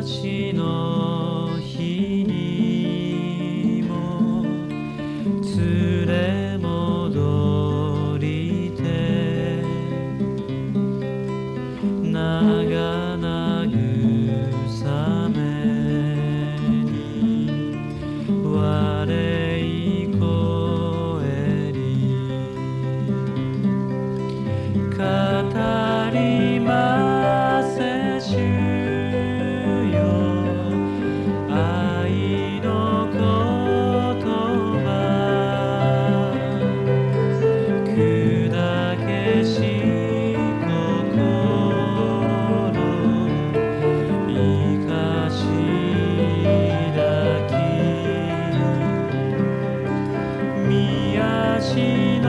嵐の日にも連れ戻りて長慰めに我い声り語心